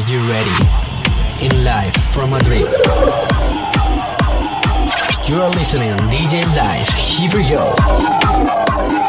Are you ready? In live from Madrid. You are listening DJ Dice. Here we go.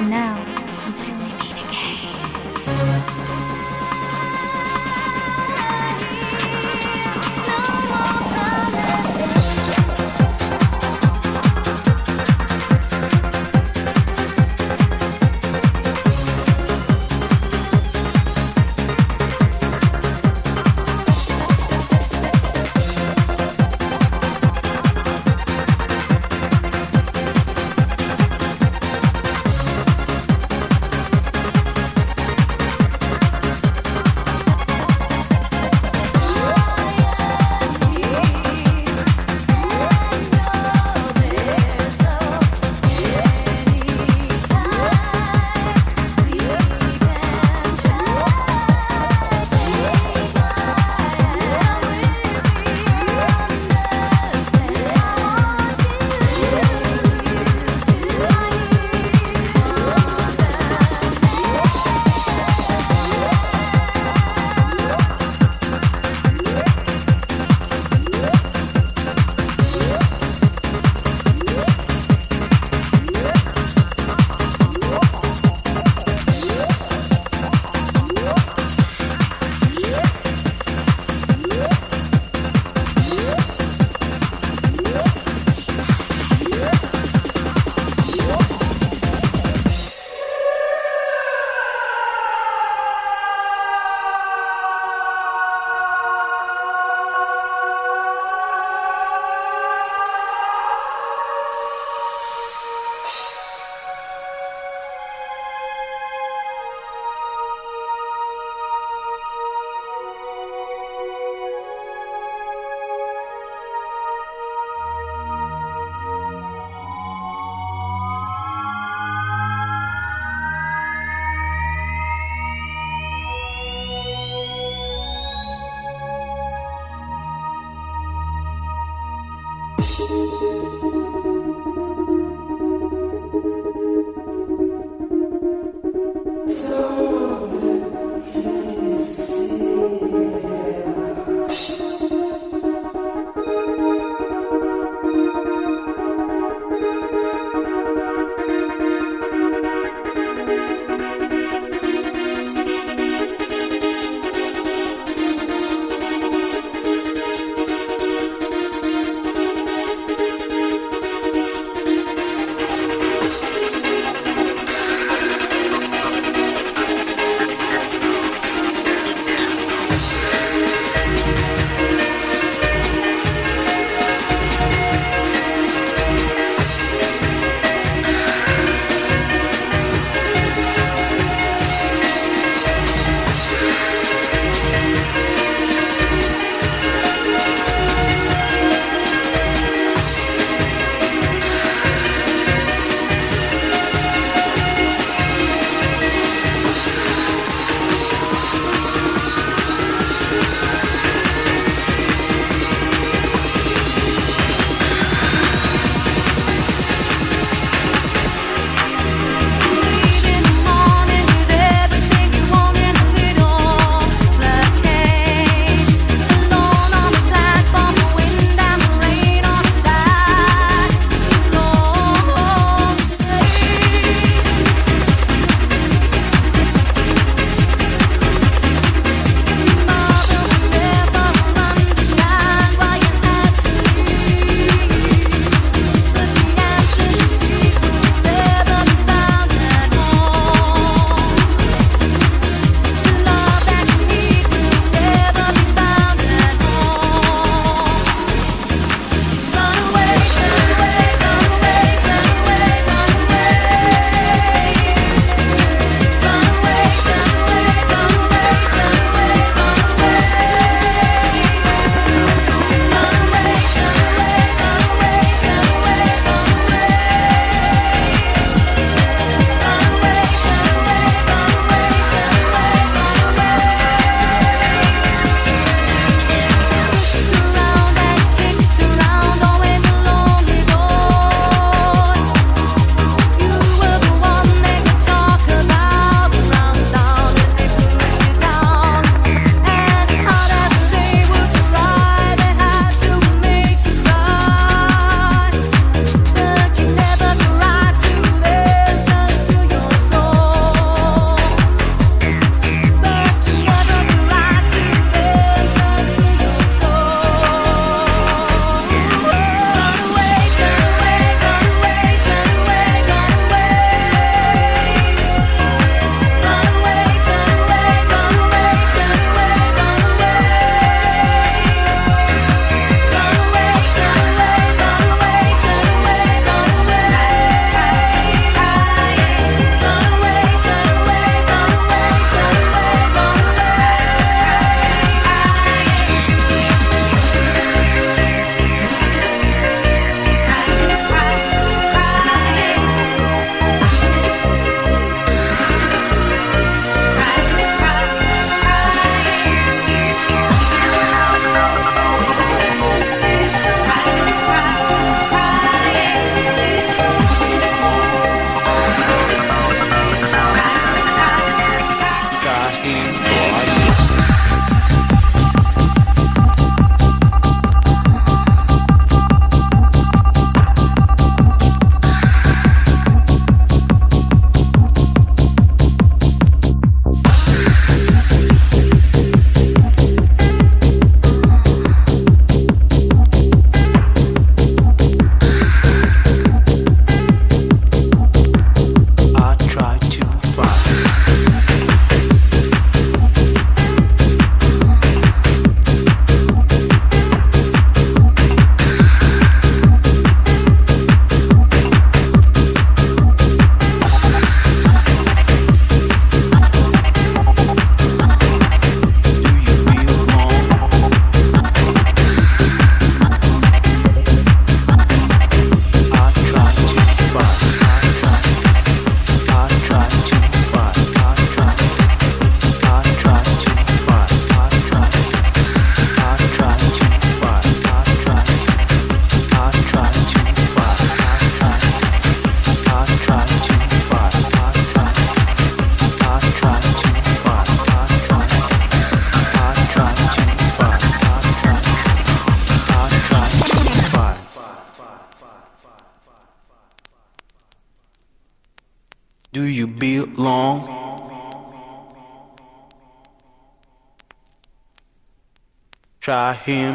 Now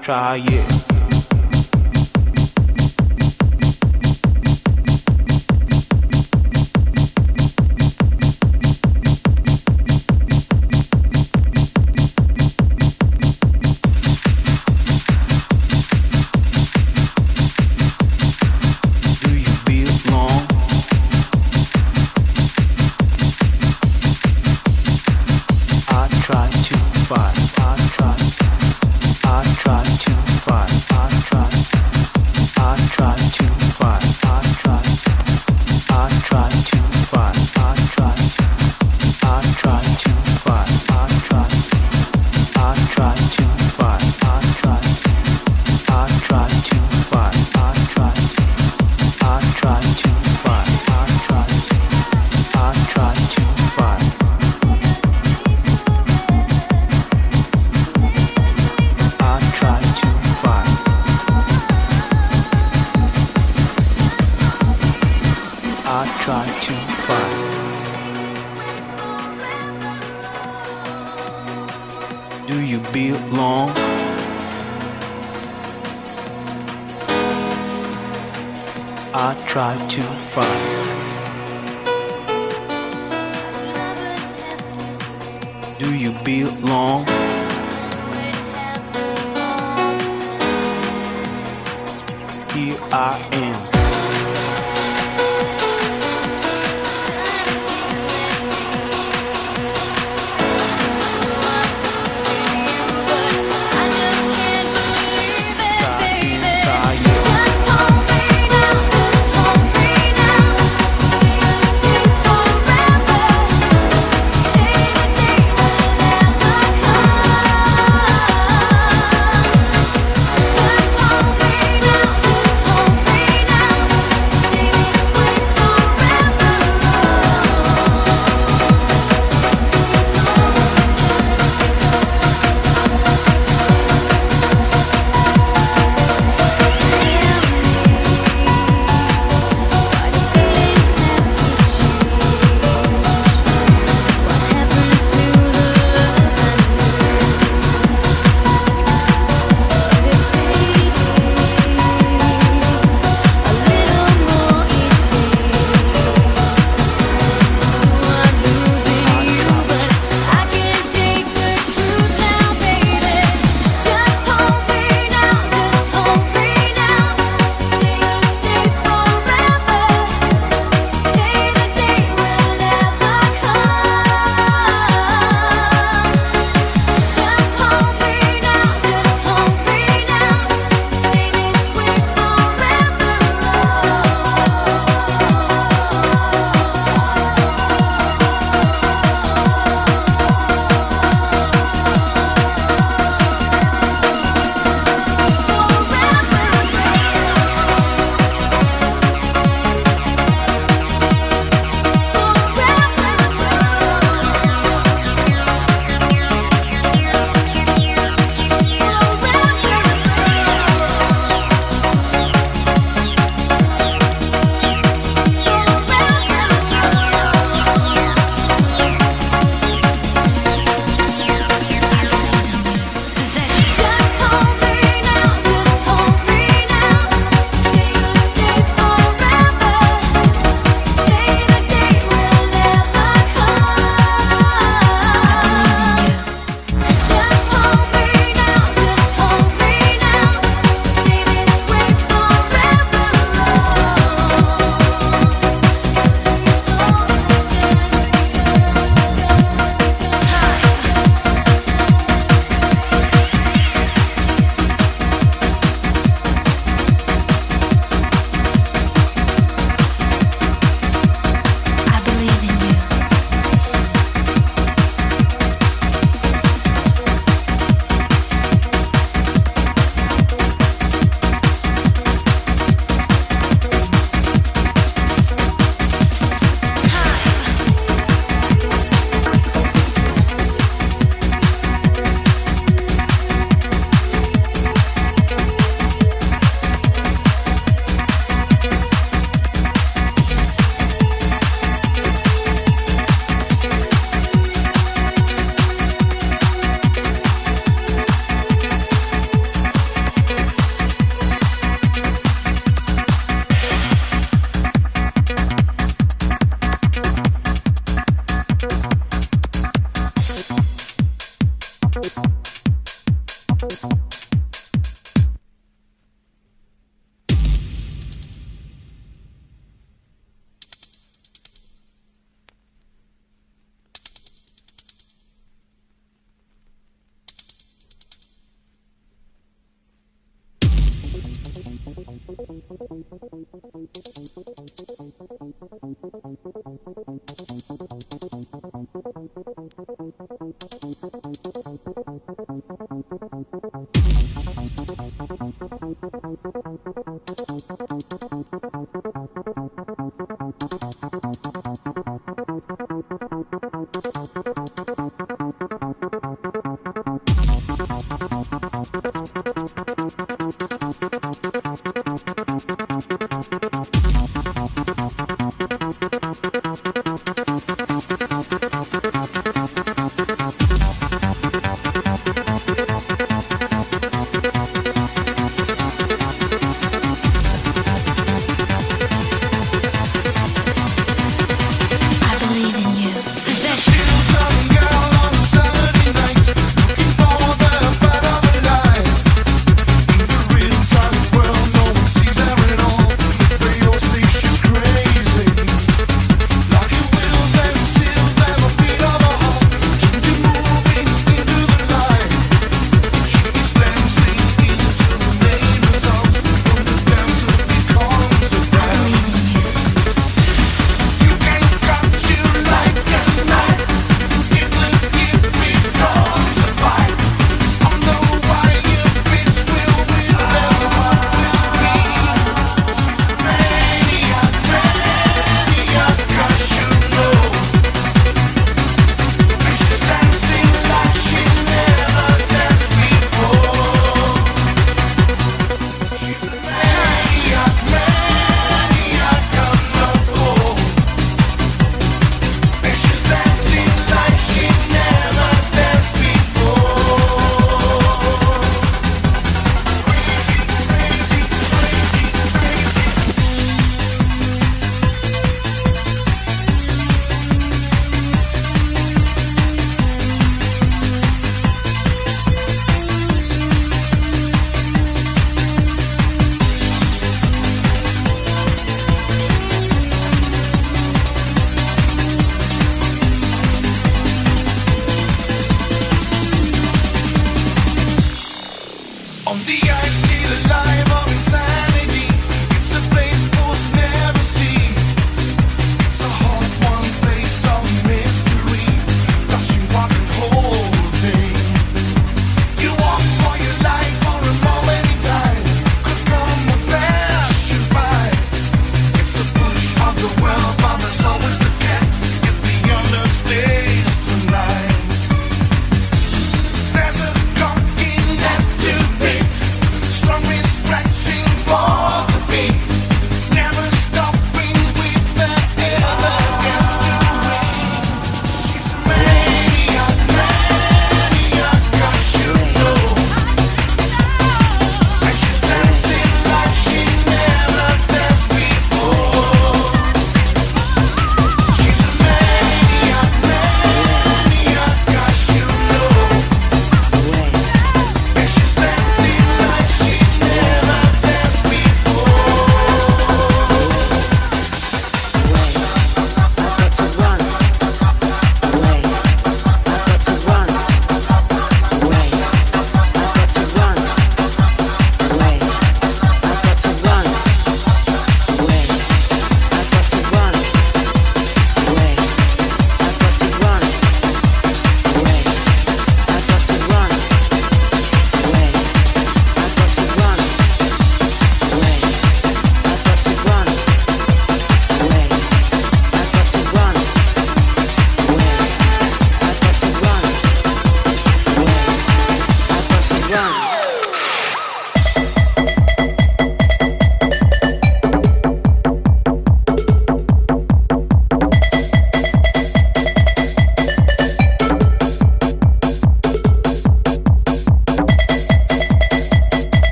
创业。